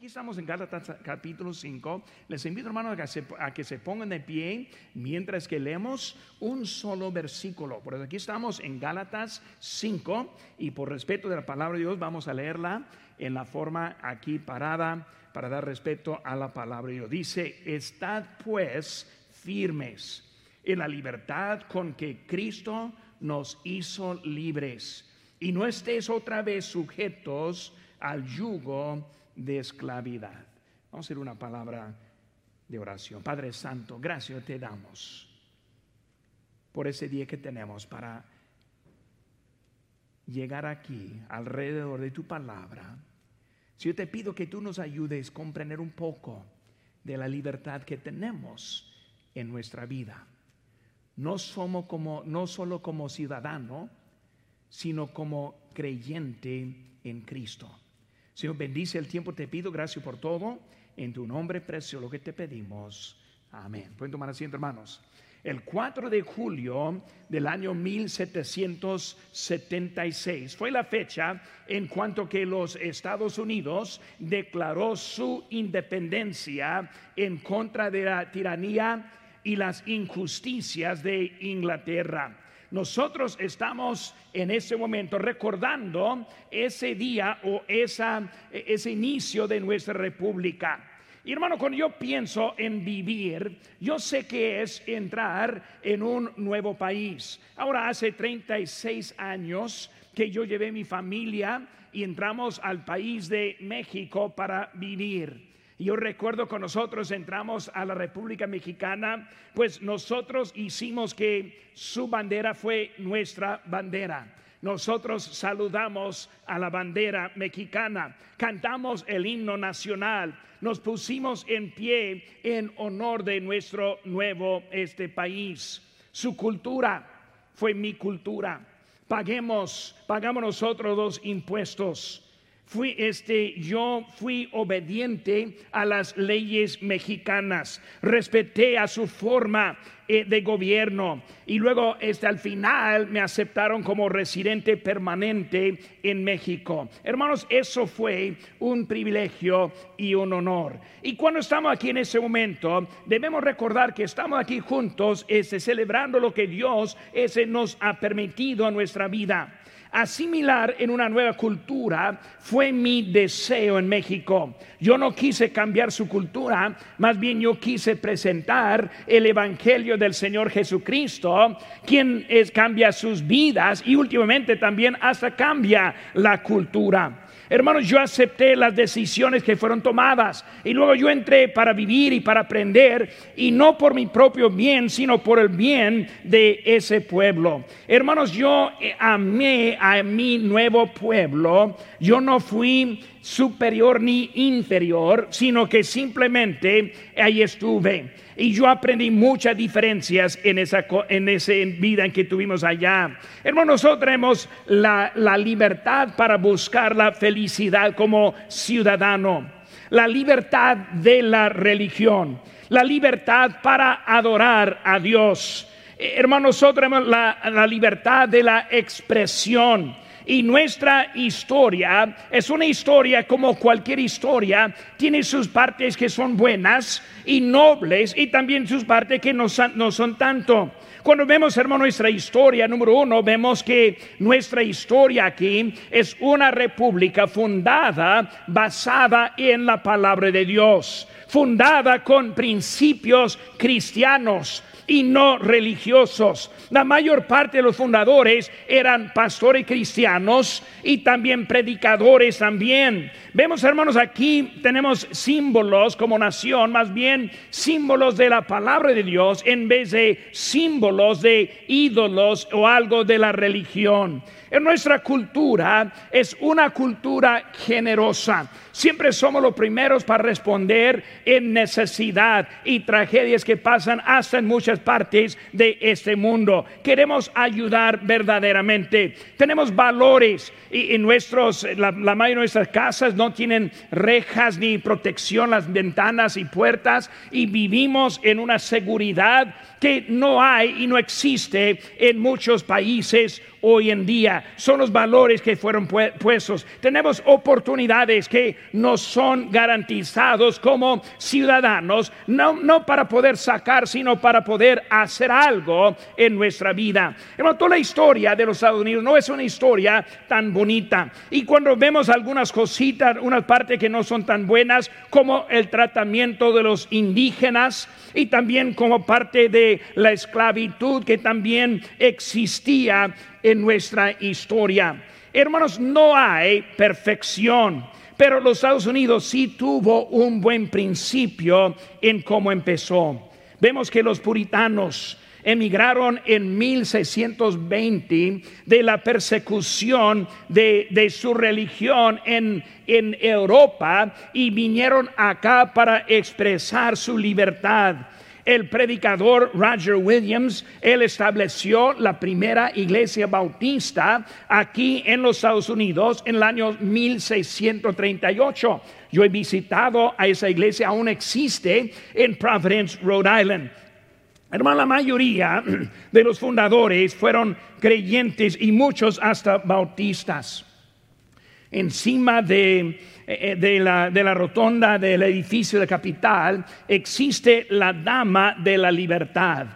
Aquí estamos en Gálatas capítulo 5. Les invito, hermanos, a que, se, pongan de pie mientras que leemos un solo versículo. Por eso aquí estamos en Gálatas 5 y por respeto de la palabra de Dios vamos a leerla en la forma aquí parada para dar respeto a la palabra de Dios. Dice, estad pues firmes en la libertad con que Cristo nos hizo libres y no estéis otra vez sujetos al yugo de esclavidad. Vamos a hacer una palabra de oración. Padre Santo, gracias te damos por ese día que tenemos para llegar aquí alrededor de tu palabra. Si yo te pido que tú nos ayudes a comprender un poco de la libertad que tenemos en nuestra vida. No somos como no solo como ciudadano, sino como creyente en Cristo. Señor, bendice el tiempo, te pido gracias por todo. En tu nombre precioso lo que te pedimos. Amén. Pueden tomar asiento, hermanos. El 4 de julio del año 1776 fue la fecha en cuanto que los Estados Unidos declaró su independencia en contra de la tiranía y las injusticias de Inglaterra nosotros estamos en ese momento recordando ese día o esa, ese inicio de nuestra república. Y hermano, cuando yo pienso en vivir, yo sé que es entrar en un nuevo país. Ahora hace 36 años que yo llevé mi familia y entramos al país de México para vivir. Yo recuerdo que nosotros entramos a la República Mexicana, pues nosotros hicimos que su bandera fue nuestra bandera. Nosotros saludamos a la bandera mexicana, cantamos el himno nacional, nos pusimos en pie en honor de nuestro nuevo este país. Su cultura fue mi cultura. Paguemos, pagamos nosotros los impuestos fui este yo fui obediente a las leyes mexicanas, respeté a su forma eh, de gobierno y luego este al final me aceptaron como residente permanente en México. Hermanos, eso fue un privilegio y un honor. Y cuando estamos aquí en ese momento, debemos recordar que estamos aquí juntos este, celebrando lo que Dios ese, nos ha permitido a nuestra vida asimilar en una nueva cultura fue mi deseo en México. Yo no quise cambiar su cultura, más bien yo quise presentar el Evangelio del Señor Jesucristo, quien es, cambia sus vidas y últimamente también hasta cambia la cultura. Hermanos, yo acepté las decisiones que fueron tomadas y luego yo entré para vivir y para aprender y no por mi propio bien, sino por el bien de ese pueblo. Hermanos, yo eh, amé a mi nuevo pueblo. Yo no fui superior ni inferior, sino que simplemente ahí estuve. Y yo aprendí muchas diferencias en esa, en vida en que tuvimos allá. Hermanos, nosotros tenemos la, la libertad para buscar la felicidad como ciudadano, la libertad de la religión, la libertad para adorar a Dios. Eh, hermanos, nosotros tenemos la, la libertad de la expresión y nuestra historia es una historia como cualquier historia, tiene sus partes que son buenas y nobles y también sus partes que no no son tanto. Cuando vemos, hermano, nuestra historia, número uno, vemos que nuestra historia aquí es una república fundada, basada en la palabra de Dios, fundada con principios cristianos y no religiosos. La mayor parte de los fundadores eran pastores cristianos y también predicadores también. Vemos hermanos aquí tenemos símbolos como nación, más bien símbolos de la palabra de Dios en vez de símbolos de ídolos o algo de la religión. En nuestra cultura es una cultura generosa. Siempre somos los primeros para responder en necesidad y tragedias que pasan hasta en muchas partes de este mundo. Queremos ayudar verdaderamente. Tenemos valores y en nuestros, la, la mayoría de nuestras casas no tienen rejas ni protección, las ventanas y puertas y vivimos en una seguridad que no hay y no existe en muchos países hoy en día. son los valores que fueron puestos. Tenemos oportunidades que nos son garantizados como ciudadanos, no, no para poder sacar, sino para poder hacer algo en nuestra vida. Hermano, toda la historia de los Estados Unidos no es una historia tan bonita. Y cuando vemos algunas cositas, unas partes que no son tan buenas, como el tratamiento de los indígenas y también como parte de la esclavitud que también existía en nuestra historia. Hermanos, no hay perfección, pero los Estados Unidos sí tuvo un buen principio en cómo empezó. Vemos que los puritanos emigraron en 1620 de la persecución de, su religión en, Europa y vinieron acá para expresar su libertad el predicador Roger Williams, él estableció la primera iglesia bautista aquí en los Estados Unidos en el año 1638. Yo he visitado a esa iglesia, aún existe en Providence, Rhode Island. Hermano, la mayoría de los fundadores fueron creyentes y muchos hasta bautistas. Encima de, eh, de, la, de la rotonda del edificio de capital existe la Dama de la Libertad.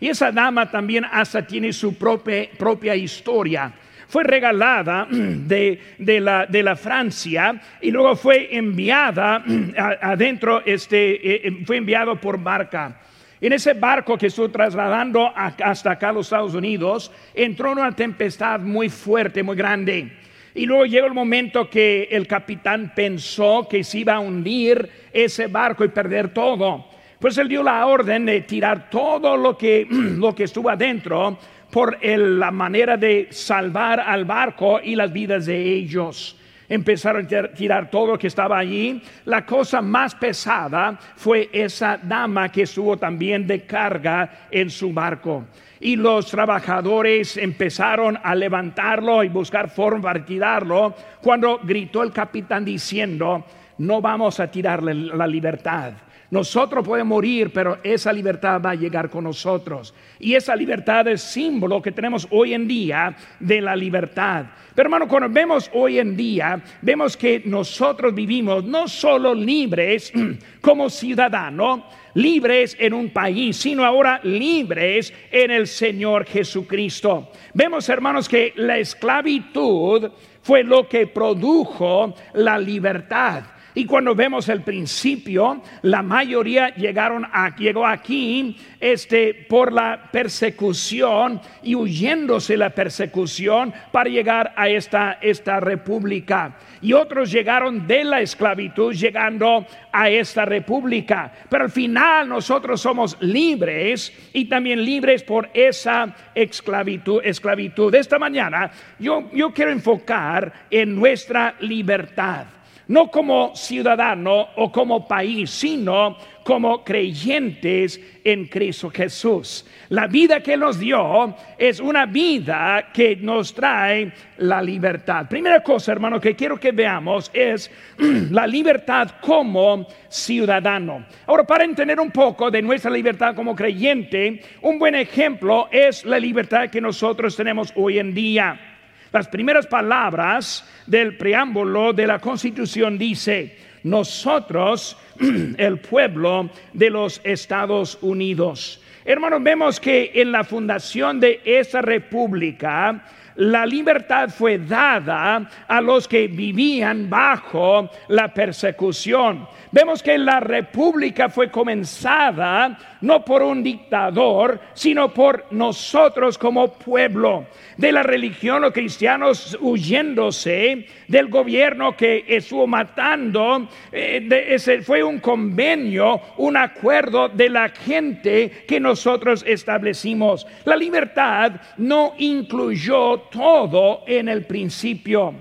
Y esa dama también hasta tiene su propia, propia historia fue regalada de, de, la, de, la, Francia y luego fue enviada adentro, este, eh, eh, fue enviado por barca. En ese barco que estuvo trasladando hasta acá a los Estados Unidos, entró una tempestad muy fuerte, muy grande. Y luego llegó el momento que el capitán pensó que se iba a hundir ese barco y perder todo. Pues él dio la orden de tirar todo lo que, lo que estuvo adentro por la manera de salvar al barco y las vidas de ellos empezaron a tirar todo lo que estaba allí. La cosa más pesada fue esa dama que estuvo también de carga en su barco. Y los trabajadores empezaron a levantarlo y buscar forma para tirarlo cuando gritó el capitán diciendo, no vamos a tirarle la libertad nosotros podemos morir, pero esa libertad va a llegar con nosotros. Y esa libertad es símbolo que tenemos hoy en día de la libertad. Pero hermano, cuando vemos hoy en día, vemos que nosotros vivimos no solo libres como ciudadanos, libres en un país, sino ahora libres en el Señor Jesucristo. Vemos, hermanos, que la esclavitud fue lo que produjo la libertad. Y cuando vemos el principio, la mayoría llegaron a, llegó aquí este, por la persecución y huyéndose la persecución para llegar a esta, esta república. Y otros llegaron de la esclavitud llegando a esta república. Pero al final nosotros somos libres y también libres por esa esclavitud. Esta mañana yo, yo quiero enfocar en nuestra libertad no como ciudadano o como país, sino como creyentes en Cristo Jesús. La vida que nos dio es una vida que nos trae la libertad. Primera cosa, hermano, que quiero que veamos es la libertad como ciudadano. Ahora, para entender un poco de nuestra libertad como creyente, un buen ejemplo es la libertad que nosotros tenemos hoy en día. Las primeras palabras del preámbulo de la Constitución dice, nosotros, el pueblo de los Estados Unidos. Hermanos, vemos que en la fundación de esa república, la libertad fue dada a los que vivían bajo la persecución. Vemos que la república fue comenzada no por un dictador, sino por nosotros como pueblo. De la religión, los cristianos huyéndose del gobierno que estuvo matando, eh, ese fue un convenio, un acuerdo de la gente que nosotros establecimos. La libertad no incluyó todo en el principio.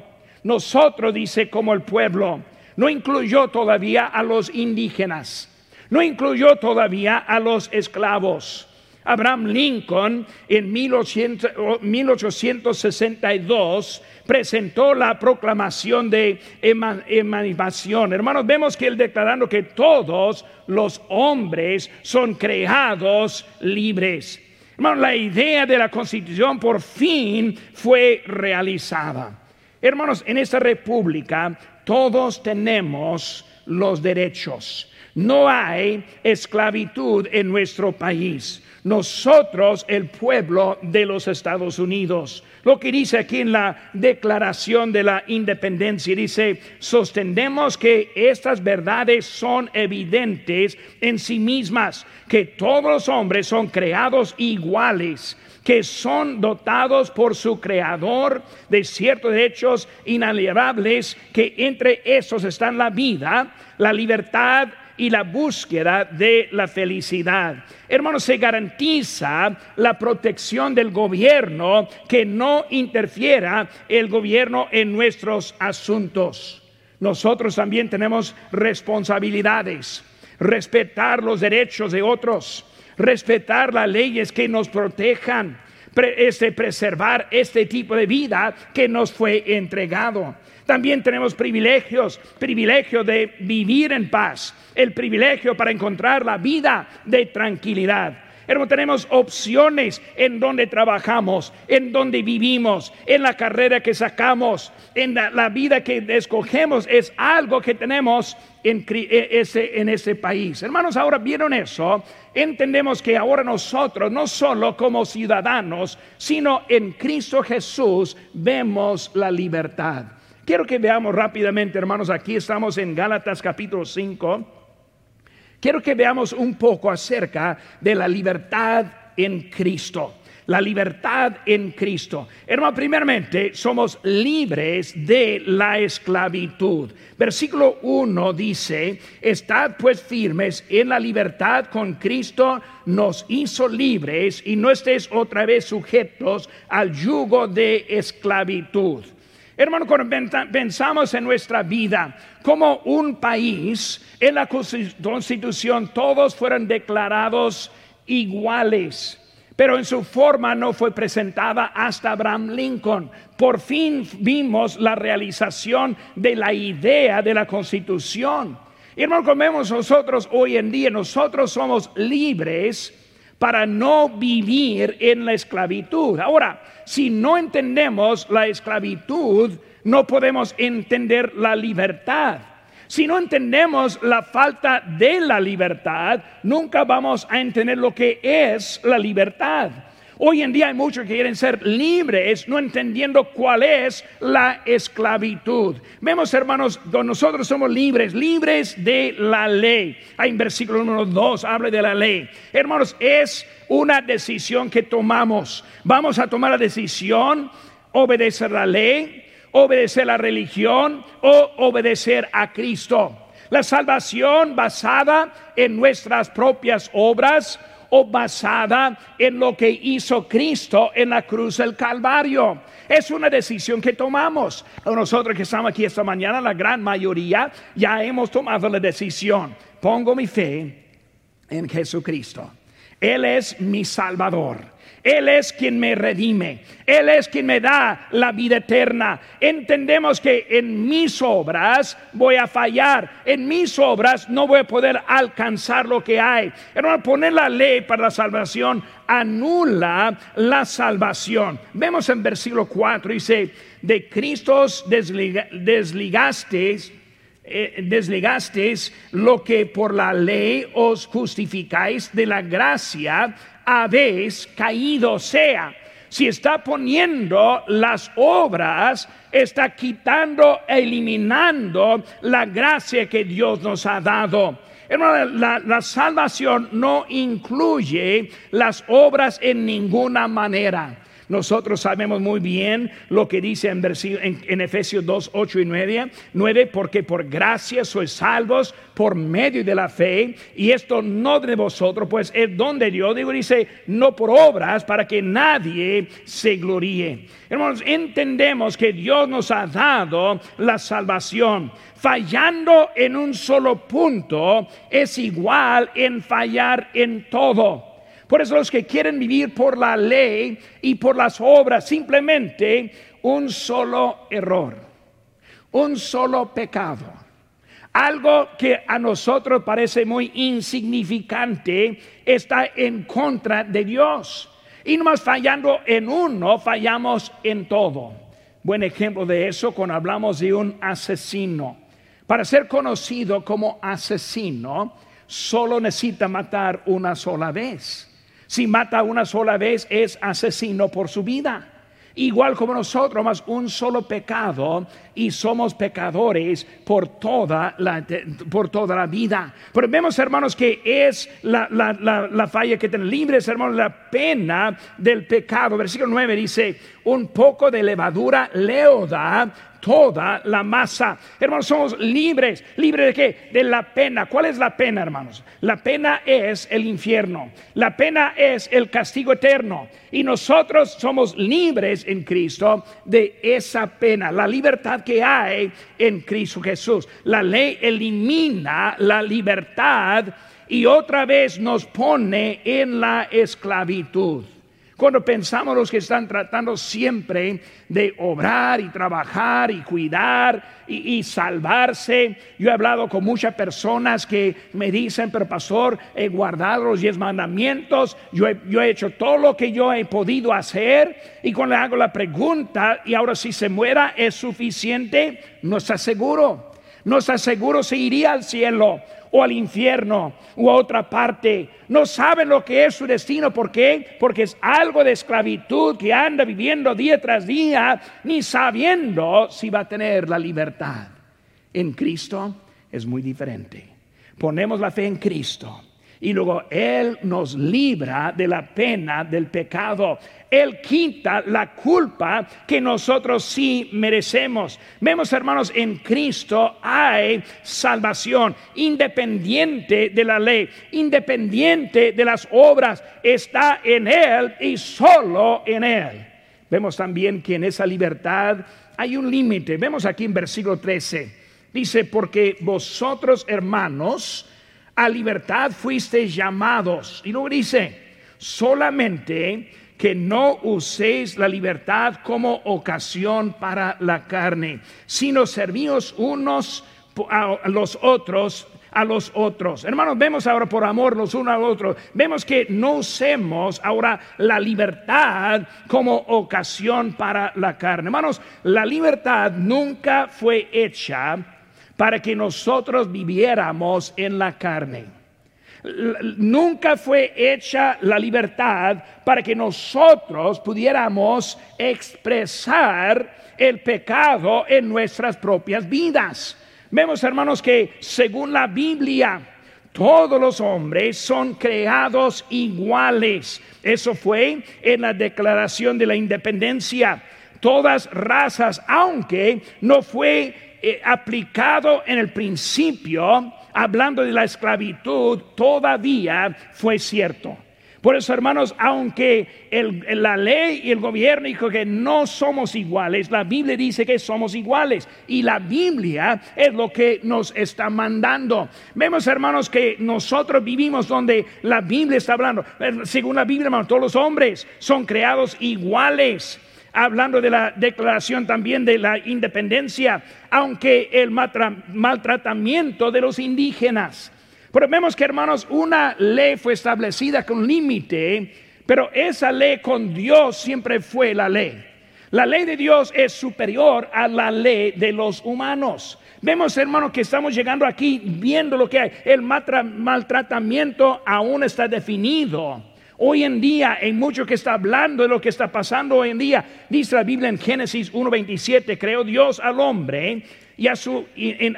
Nosotros, dice, como el pueblo, no incluyó todavía a los indígenas, no incluyó todavía a los esclavos. Abraham Lincoln en 1862 presentó la proclamación de emancipación. Hermanos, vemos que él declarando que todos los hombres son creados libres. Hermano, la idea de la constitución por fin fue realizada. Hermanos, en esta república todos tenemos los derechos. No hay esclavitud en nuestro país. Nosotros, el pueblo de los Estados Unidos, lo que dice aquí en la declaración de la independencia, dice, sostenemos que estas verdades son evidentes en sí mismas, que todos los hombres son creados iguales que son dotados por su creador de ciertos derechos inalienables, que entre esos están la vida, la libertad y la búsqueda de la felicidad. Hermanos, se garantiza la protección del gobierno, que no interfiera el gobierno en nuestros asuntos. Nosotros también tenemos responsabilidades, respetar los derechos de otros, respetar las leyes que nos protejan, este, preservar este tipo de vida que nos fue entregado. También tenemos privilegios, privilegio de vivir en paz, el privilegio para encontrar la vida de tranquilidad. Hermano, tenemos opciones en donde trabajamos, en donde vivimos, en la carrera que sacamos, en la, vida que escogemos. Es algo que tenemos en e, ese, en ese país. Hermanos, ahora vieron eso. Entendemos que ahora nosotros, no solo como ciudadanos, sino en Cristo Jesús, vemos la libertad. Quiero que veamos rápidamente, hermanos, aquí estamos en Gálatas capítulo 5. Quiero que veamos un poco acerca de la libertad en Cristo. La libertad en Cristo. Hermano, primeramente somos libres de la esclavitud. Versículo 1 dice, estad pues firmes en la libertad con Cristo nos hizo libres y no estés otra vez sujetos al yugo de esclavitud. Hermano, cuando pensamos en nuestra vida como un país, en la constitución todos fueron declarados iguales, pero en su forma no fue presentada hasta Abraham Lincoln. Por fin vimos la realización de la idea de la constitución. Hermano, como vemos nosotros hoy en día, nosotros somos libres para no vivir en la esclavitud. Ahora, si no entendemos la esclavitud, no podemos entender la libertad. Si no entendemos la falta de la libertad, nunca vamos a entender lo que es la libertad. Hoy en día hay muchos que quieren ser libres, no entendiendo cuál es la esclavitud. Vemos, hermanos, nosotros somos libres, libres de la ley. Hay en versículo número 2, habla de la ley. Hermanos, es una decisión que tomamos. Vamos a tomar la decisión, obedecer la ley, obedecer la religión o obedecer a Cristo. La salvación basada en nuestras propias obras o basada en lo que hizo Cristo en la cruz del Calvario. Es una decisión que tomamos. Nosotros que estamos aquí esta mañana, la gran mayoría ya hemos tomado la decisión. Pongo mi fe en Jesucristo. Él es mi Salvador. Él es quien me redime. Él es quien me da la vida eterna. Entendemos que en mis obras voy a fallar. En mis obras no voy a poder alcanzar lo que hay. Hermano, poner la ley para la salvación anula la salvación. Vemos en versículo 4, dice, de Cristo desligasteis eh, desligasteis lo que por la ley os justificáis de la gracia habéis caído. sea, si está poniendo las obras, está quitando, eliminando la gracia que Dios nos ha dado. la, la, salvación no incluye las obras en ninguna manera. Nosotros sabemos muy bien lo que dice en, en, Efesios 2, 8 y 9, 9, porque por gracia sois salvos por medio de la fe, y esto no de vosotros, pues es don de Dios. Digo, dice, no por obras, para que nadie se gloríe. Hermanos, entendemos que Dios nos ha dado la salvación. Fallando en un solo punto es igual en fallar en todo. Por eso los que quieren vivir por la ley y por las obras, simplemente un solo error, un solo pecado. Algo que a nosotros parece muy insignificante está en contra de Dios. Y nomás fallando en uno, fallamos en todo. Buen ejemplo de eso cuando hablamos de un asesino. Para ser conocido como asesino, solo necesita matar una sola vez. Si mata una sola vez, es asesino por su vida igual como nosotros, más un solo pecado y somos pecadores por toda la, por toda la vida. Pero vemos, hermanos, que es la, la falla que tenemos libres, hermanos, la pena del pecado. Versículo 9 dice, un poco de levadura leoda toda la masa. Hermanos, somos libres. ¿Libres de qué? De la pena. ¿Cuál es la pena, hermanos? La pena es el infierno. La pena es el castigo eterno. Y nosotros somos libres en Cristo de esa pena. La libertad que hay en Cristo Jesús. La ley elimina la libertad y otra vez nos pone en la esclavitud. Cuando pensamos los que están tratando siempre de obrar y trabajar y cuidar y, salvarse, yo he hablado con muchas personas que me dicen, pero pastor, he guardado los diez mandamientos, yo he, yo he hecho todo lo que yo he podido hacer y cuando le hago la pregunta y ahora si se muera es suficiente, no está seguro. No está seguro si iría al cielo o al infierno o a otra parte. No saben lo que es su destino. ¿Por qué? Porque es algo de esclavitud que anda viviendo día tras día, ni sabiendo si va a tener la libertad. En Cristo es muy diferente. Ponemos la fe en Cristo y luego Él nos libra de la pena del pecado. Él quita la culpa que nosotros sí merecemos. Vemos, hermanos, en Cristo hay salvación independiente de la ley, independiente de las obras. Está en Él y solo en Él. Vemos también que en esa libertad hay un límite. Vemos aquí en versículo 13. Dice, porque vosotros, hermanos, a libertad fuisteis llamados. Y luego dice, solamente que no uséis la libertad como ocasión para la carne, sino servíos unos a los otros a los otros. Hermanos, vemos ahora por amor los unos a los otros. Vemos que no usemos ahora la libertad como ocasión para la carne. Hermanos, la libertad nunca fue hecha para que nosotros viviéramos en la carne. Nunca fue hecha la libertad para que nosotros pudiéramos expresar el pecado en nuestras propias vidas. Vemos, hermanos, que según la Biblia, todos los hombres son creados iguales. Eso fue en la declaración de la independencia. Todas razas, aunque no fue eh, aplicado en el principio, hablando de la esclavitud, todavía fue cierto. Por eso, hermanos, aunque la ley y el gobierno dijo que no somos iguales, la Biblia dice que somos iguales. Y la Biblia es lo que nos está mandando. Vemos, hermanos, que nosotros vivimos donde la Biblia está hablando. Según la Biblia, hermanos, todos los hombres son creados iguales hablando de la declaración también de la independencia, aunque el maltratamiento de los indígenas. Pero vemos que, hermanos, una ley fue establecida con límite, pero esa ley con Dios siempre fue la ley. La ley de Dios es superior a la ley de los humanos. Vemos, hermanos, que estamos llegando aquí viendo lo que hay. El maltratamiento aún está definido. Hoy en día hay mucho que está hablando de lo que está pasando hoy en día. Dice la Biblia en Génesis 1.27, creó Dios al hombre y a su,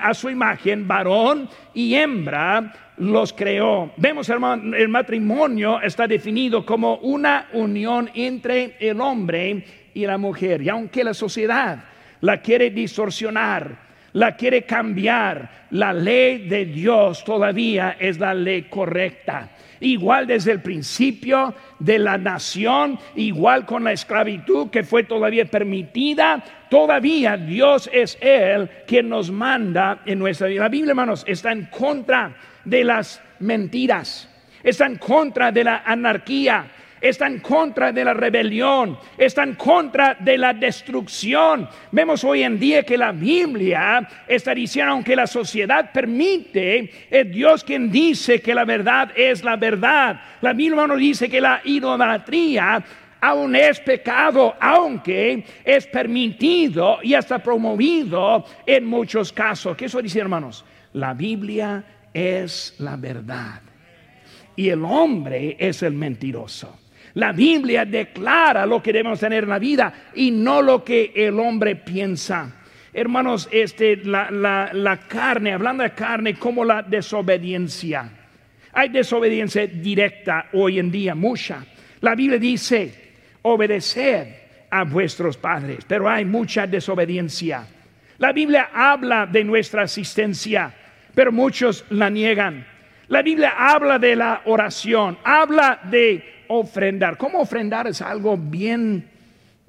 a su imagen, varón y hembra, los creó. Vemos, hermano, el matrimonio está definido como una unión entre el hombre y la mujer. Y aunque la sociedad la quiere distorsionar, la quiere cambiar, la ley de Dios todavía es la ley correcta igual desde el principio de la nación, igual con la esclavitud que fue todavía permitida, todavía Dios es Él quien nos manda en nuestra vida. La Biblia, hermanos, está en contra de las mentiras, está en contra de la anarquía, está en contra de la rebelión, está en contra de la destrucción. Vemos hoy en día que la Biblia está diciendo, aunque la sociedad permite, es Dios quien dice que la verdad es la verdad. La Biblia nos dice que la idolatría aún es pecado, aunque es permitido y hasta promovido en muchos casos. ¿Qué eso dice, hermanos? La Biblia es la verdad y el hombre es el mentiroso. La Biblia declara lo que debemos tener en la vida y no lo que el hombre piensa. Hermanos, este, la, la carne, hablando de carne como la desobediencia. Hay desobediencia directa hoy en día, mucha. La Biblia dice, obedeced a vuestros padres, pero hay mucha desobediencia. La Biblia habla de nuestra asistencia, pero muchos la niegan. La Biblia habla de la oración, habla de ofrendar. ¿Cómo ofrendar es algo bien,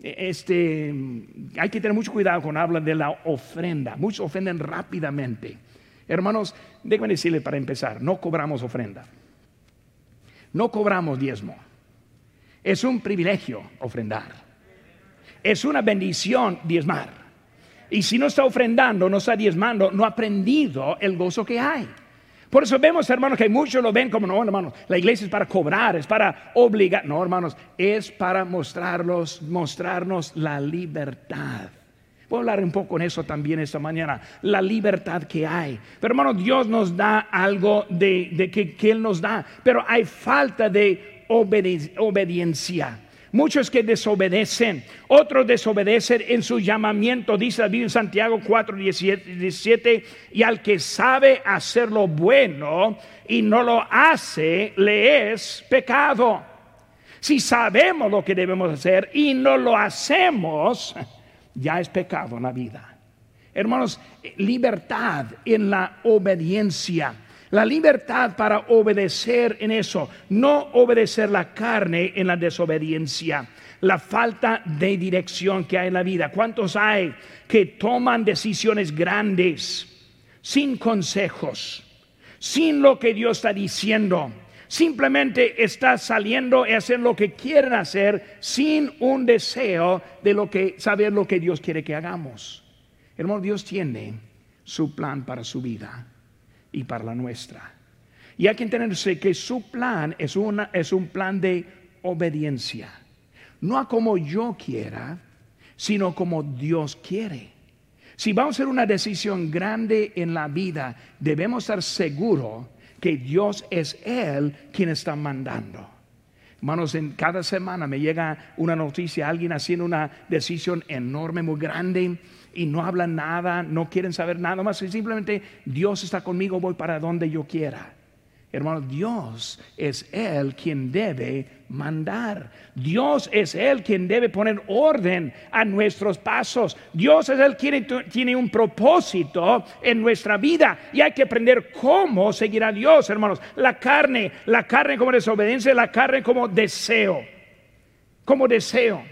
este, hay que tener mucho cuidado cuando habla de la ofrenda. Muchos ofenden rápidamente. Hermanos, déjenme decirle para empezar, no cobramos ofrenda. No cobramos diezmo. Es un privilegio ofrendar. Es una bendición diezmar. Y si no está ofrendando, no está diezmando, no ha aprendido el gozo que hay. Por eso vemos, hermanos, que muchos lo ven como, no, hermanos, la iglesia es para cobrar, es para obligar. No, hermanos, es para mostrarlos, mostrarnos la libertad. Voy a hablar un poco en eso también esta mañana, la libertad que hay. Pero hermanos, Dios nos da algo de, que, que Él nos da, pero hay falta de obediencia. Muchos que desobedecen, otros desobedecen en su llamamiento, dice Biblia en Santiago 4, 17, y al que sabe hacer lo bueno y no lo hace, le es pecado. Si sabemos lo que debemos hacer y no lo hacemos, ya es pecado en la vida. Hermanos, libertad en la obediencia la libertad para obedecer en eso, no obedecer la carne en la desobediencia, la falta de dirección que hay en la vida. ¿Cuántos hay que toman decisiones grandes sin consejos, sin lo que Dios está diciendo? Simplemente está saliendo y hacer lo que quieren hacer sin un deseo de lo que saber lo que Dios quiere que hagamos. Hermano, Dios tiene su plan para su vida y para la nuestra. Y hay que entenderse que su plan es, una, es un plan de obediencia. No a como yo quiera, sino como Dios quiere. Si vamos a hacer una decisión grande en la vida, debemos estar seguros que Dios es Él quien está mandando. Hermanos, en cada semana me llega una noticia, alguien haciendo una decisión enorme, muy grande, y no hablan nada, no quieren saber nada más, simplemente Dios está conmigo, voy para donde yo quiera. Hermano, Dios es Él quien debe mandar. Dios es Él quien debe poner orden a nuestros pasos. Dios es Él quien tiene un propósito en nuestra vida y hay que aprender cómo seguir a Dios, hermanos. La carne, la carne como desobediencia, la carne como deseo. Como deseo.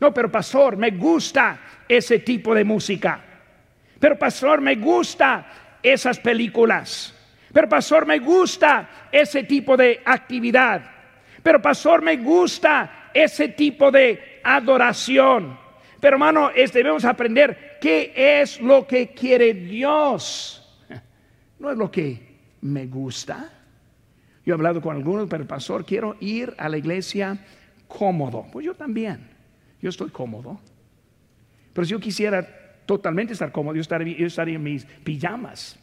No, pero pastor, me gusta ese tipo de música. Pero pastor, me gusta esas películas. Pero pastor, me gusta ese tipo de actividad. Pero pastor, me gusta ese tipo de adoración. Pero hermano, debemos aprender qué es lo que quiere Dios. No es lo que me gusta. Yo he hablado con algunos, pero pastor, quiero ir a la iglesia cómodo. Pues yo también. Yo estoy cómodo. Pero si yo quisiera totalmente estar cómodo, yo estaría, en mis pijamas.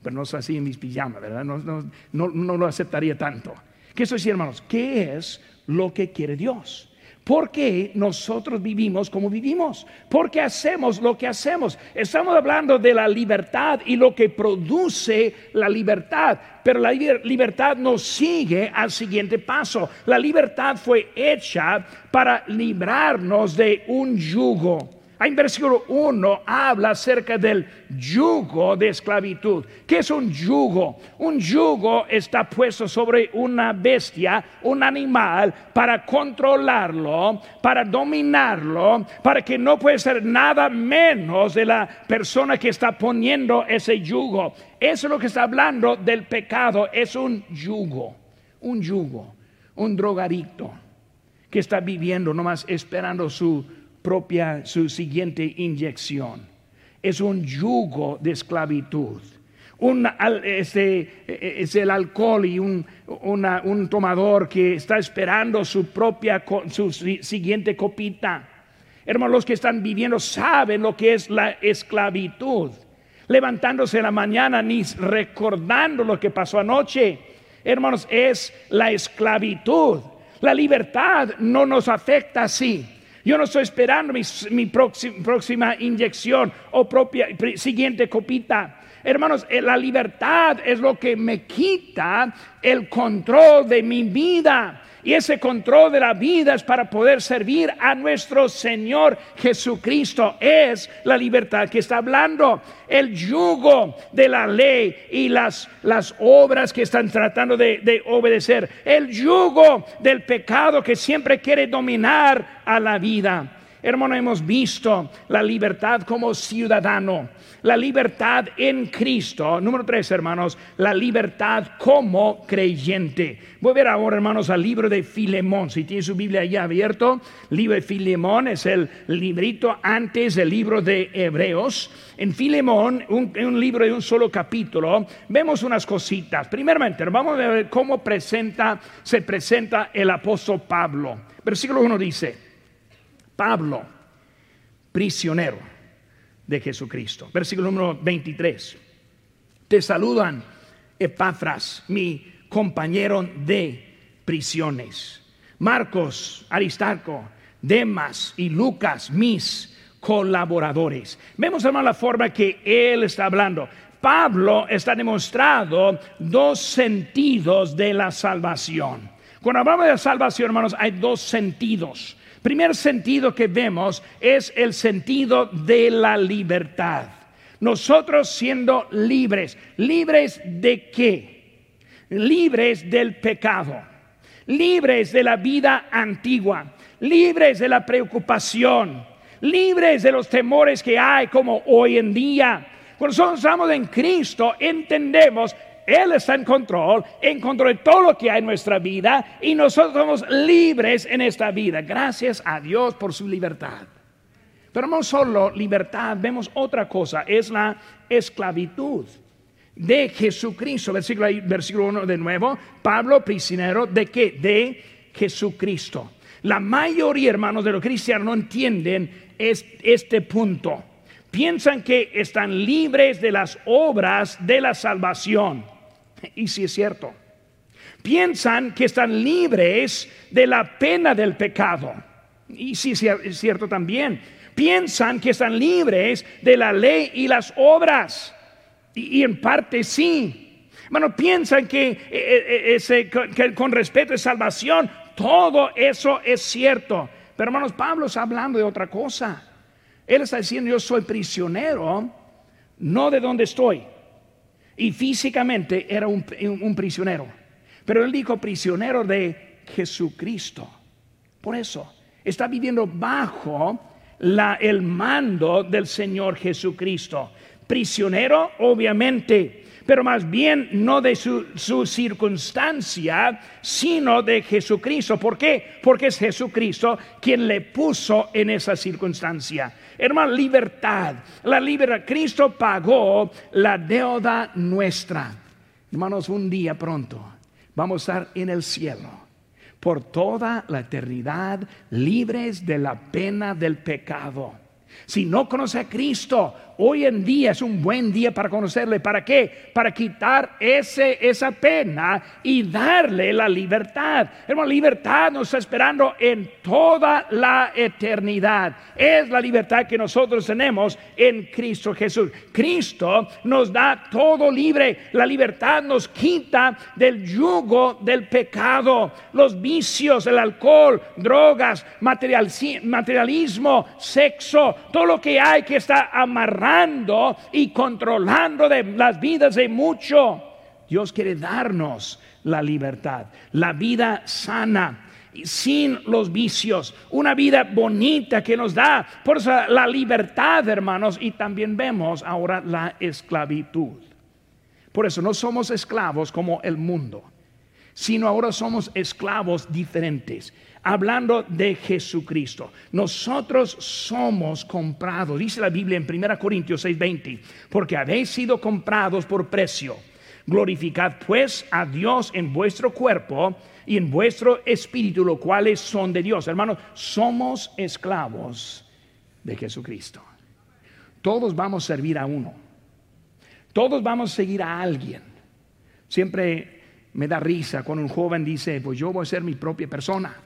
Pero no es así en mis pijamas, ¿verdad? No, lo aceptaría tanto. ¿Qué diciendo, hermanos? ¿Qué es lo que quiere Dios? ¿Por qué nosotros vivimos como vivimos? ¿Por qué hacemos lo que hacemos? Estamos hablando de la libertad y lo que produce la libertad, pero la libertad nos sigue al siguiente paso. La libertad fue hecha para librarnos de un yugo. En versículo 1 habla acerca del yugo de esclavitud. ¿Qué es un yugo? Un yugo está puesto sobre una bestia, un animal, para controlarlo, para dominarlo, para que no pueda ser nada menos de la persona que está poniendo ese yugo. Eso es lo que está hablando del pecado, es un yugo, un yugo, un drogadicto que está viviendo nomás esperando su propia, su siguiente inyección. Es un yugo de esclavitud. Un, este, es el alcohol y un, un tomador que está esperando su propia, su siguiente copita. Hermanos, los que están viviendo saben lo que es la esclavitud. Levantándose en la mañana ni recordando lo que pasó anoche. Hermanos, es la esclavitud. La libertad no nos afecta así. Yo no estoy esperando mi, próxima, inyección o propia siguiente copita. Hermanos, eh, la libertad es lo que me quita el control de mi vida. Y ese control de la vida es para poder servir a nuestro Señor Jesucristo. Es la libertad que está hablando. El yugo de la ley y las, las obras que están tratando de, de obedecer. El yugo del pecado que siempre quiere dominar a la vida. Hermano, hemos visto la libertad como ciudadano, la libertad en Cristo. Número tres, hermanos, la libertad como creyente. Voy a ver ahora, hermanos, al libro de Filemón. Si tiene su Biblia ya abierto, libro de Filemón es el librito antes del libro de Hebreos. En Filemón, un, un libro de un solo capítulo, vemos unas cositas. Primeramente, vamos a ver cómo presenta, se presenta el apóstol Pablo. Versículo 1 dice, Pablo, prisionero de Jesucristo. Versículo número 23. Te saludan Epafras, mi compañero de prisiones. Marcos, Aristarco, Demas y Lucas, mis colaboradores. Vemos, hermano, la forma que él está hablando. Pablo está demostrando dos sentidos de la salvación. Cuando hablamos de salvación, hermanos, hay dos sentidos. Primer sentido que vemos es el sentido de la libertad. Nosotros siendo libres, libres de qué? Libres del pecado, libres de la vida antigua, libres de la preocupación, libres de los temores que hay como hoy en día. Cuando nosotros estamos en Cristo, entendemos él está en control, en control de todo lo que hay en nuestra vida y nosotros somos libres en esta vida. Gracias a Dios por su libertad. Pero no solo libertad, vemos otra cosa, es la esclavitud de Jesucristo. Versículo, versículo 1 de nuevo, Pablo prisionero de qué? De Jesucristo. La mayoría, hermanos, de los cristianos no entienden este punto. Piensan que están libres de las obras de la salvación. Y si es cierto. Piensan que están libres de la pena del pecado. Y si es cierto también. Piensan que están libres de la ley y las obras. Y, en parte sí. Bueno, piensan que, eh, ese, que con respeto a salvación, todo eso es cierto. Pero hermanos, Pablo está hablando de otra cosa. Él está diciendo, yo soy prisionero, no de donde estoy, y físicamente era un, prisionero. Pero él dijo prisionero de Jesucristo. Por eso está viviendo bajo el mando del Señor Jesucristo. Prisionero, obviamente, pero más bien no de su, su, circunstancia, sino de Jesucristo. ¿Por qué? Porque es Jesucristo quien le puso en esa circunstancia. Hermano, libertad. La libertad. Cristo pagó la deuda nuestra. Hermanos, un día pronto vamos a estar en el cielo por toda la eternidad libres de la pena del pecado. Si no conoce a Cristo, hoy en día es un buen día para conocerle. ¿Para qué? Para quitar ese, esa pena y darle la libertad. Hermano, libertad nos está esperando en toda la eternidad. Es la libertad que nosotros tenemos en Cristo Jesús. Cristo nos da todo libre. La libertad nos quita del yugo del pecado, los vicios, el alcohol, drogas, materialismo, sexo, todo lo que hay que está amarrado y controlando de las vidas de mucho. Dios quiere darnos la libertad, la vida sana, sin los vicios, una vida bonita que nos da por eso la libertad, hermanos, y también vemos ahora la esclavitud. Por eso no somos esclavos como el mundo. sino ahora somos esclavos diferentes. Hablando de Jesucristo, nosotros somos comprados, dice la Biblia en 1 Corintios 6:20, porque habéis sido comprados por precio. Glorificad pues a Dios en vuestro cuerpo y en vuestro espíritu, los cuales son de Dios. Hermanos, somos esclavos de Jesucristo. Todos vamos a servir a uno. Todos vamos a seguir a alguien. Siempre me da risa cuando un joven dice, pues yo voy a ser mi propia persona.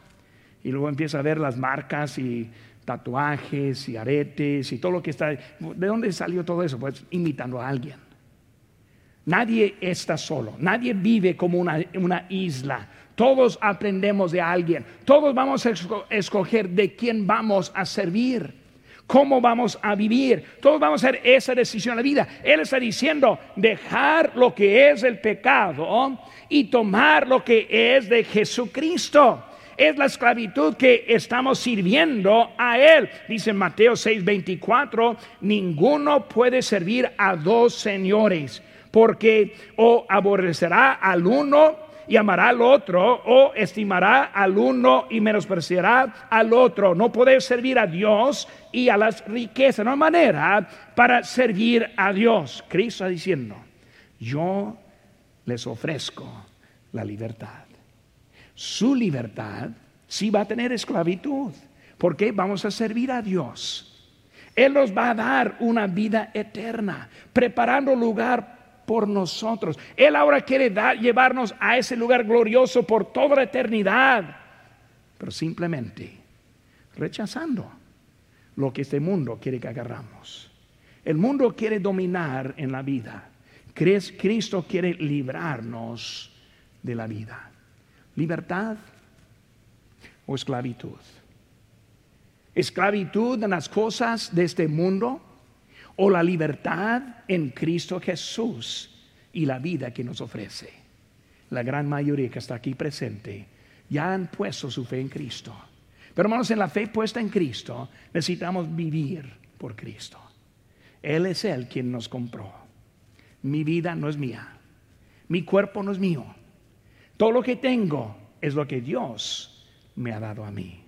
Y luego empieza a ver las marcas y tatuajes y aretes y todo lo que está. ¿De dónde salió todo eso? Pues imitando a alguien. Nadie está solo, nadie vive como una, una isla. Todos aprendemos de alguien, todos vamos a escoger de quién vamos a servir cómo vamos a vivir. Todos vamos a hacer esa decisión en la vida. Él está diciendo dejar lo que es el pecado y tomar lo que es de Jesucristo. Es la esclavitud que estamos sirviendo a Él. Dice Mateo 6:24, ninguno puede servir a dos señores, porque o aborrecerá al uno y amará al otro o estimará al uno y menospreciará al otro. No puede servir a Dios y a las riquezas. No hay manera para servir a Dios. Cristo está diciendo, yo les ofrezco la libertad. Su libertad sí va a tener esclavitud, porque vamos a servir a Dios. Él nos va a dar una vida eterna, preparando lugar por nosotros. Él ahora quiere llevarnos a ese lugar glorioso por toda la eternidad, pero simplemente rechazando lo que este mundo quiere que agarramos. El mundo quiere dominar en la vida. Cristo quiere librarnos de la vida. Libertad o esclavitud. Esclavitud en las cosas de este mundo o la libertad en Cristo Jesús y la vida que nos ofrece. La gran mayoría que está aquí presente ya han puesto su fe en Cristo. Pero hermanos, en la fe puesta en Cristo necesitamos vivir por Cristo. Él es el quien nos compró. Mi vida no es mía. Mi cuerpo no es mío. Todo lo que tengo es lo que Dios me ha dado a mí.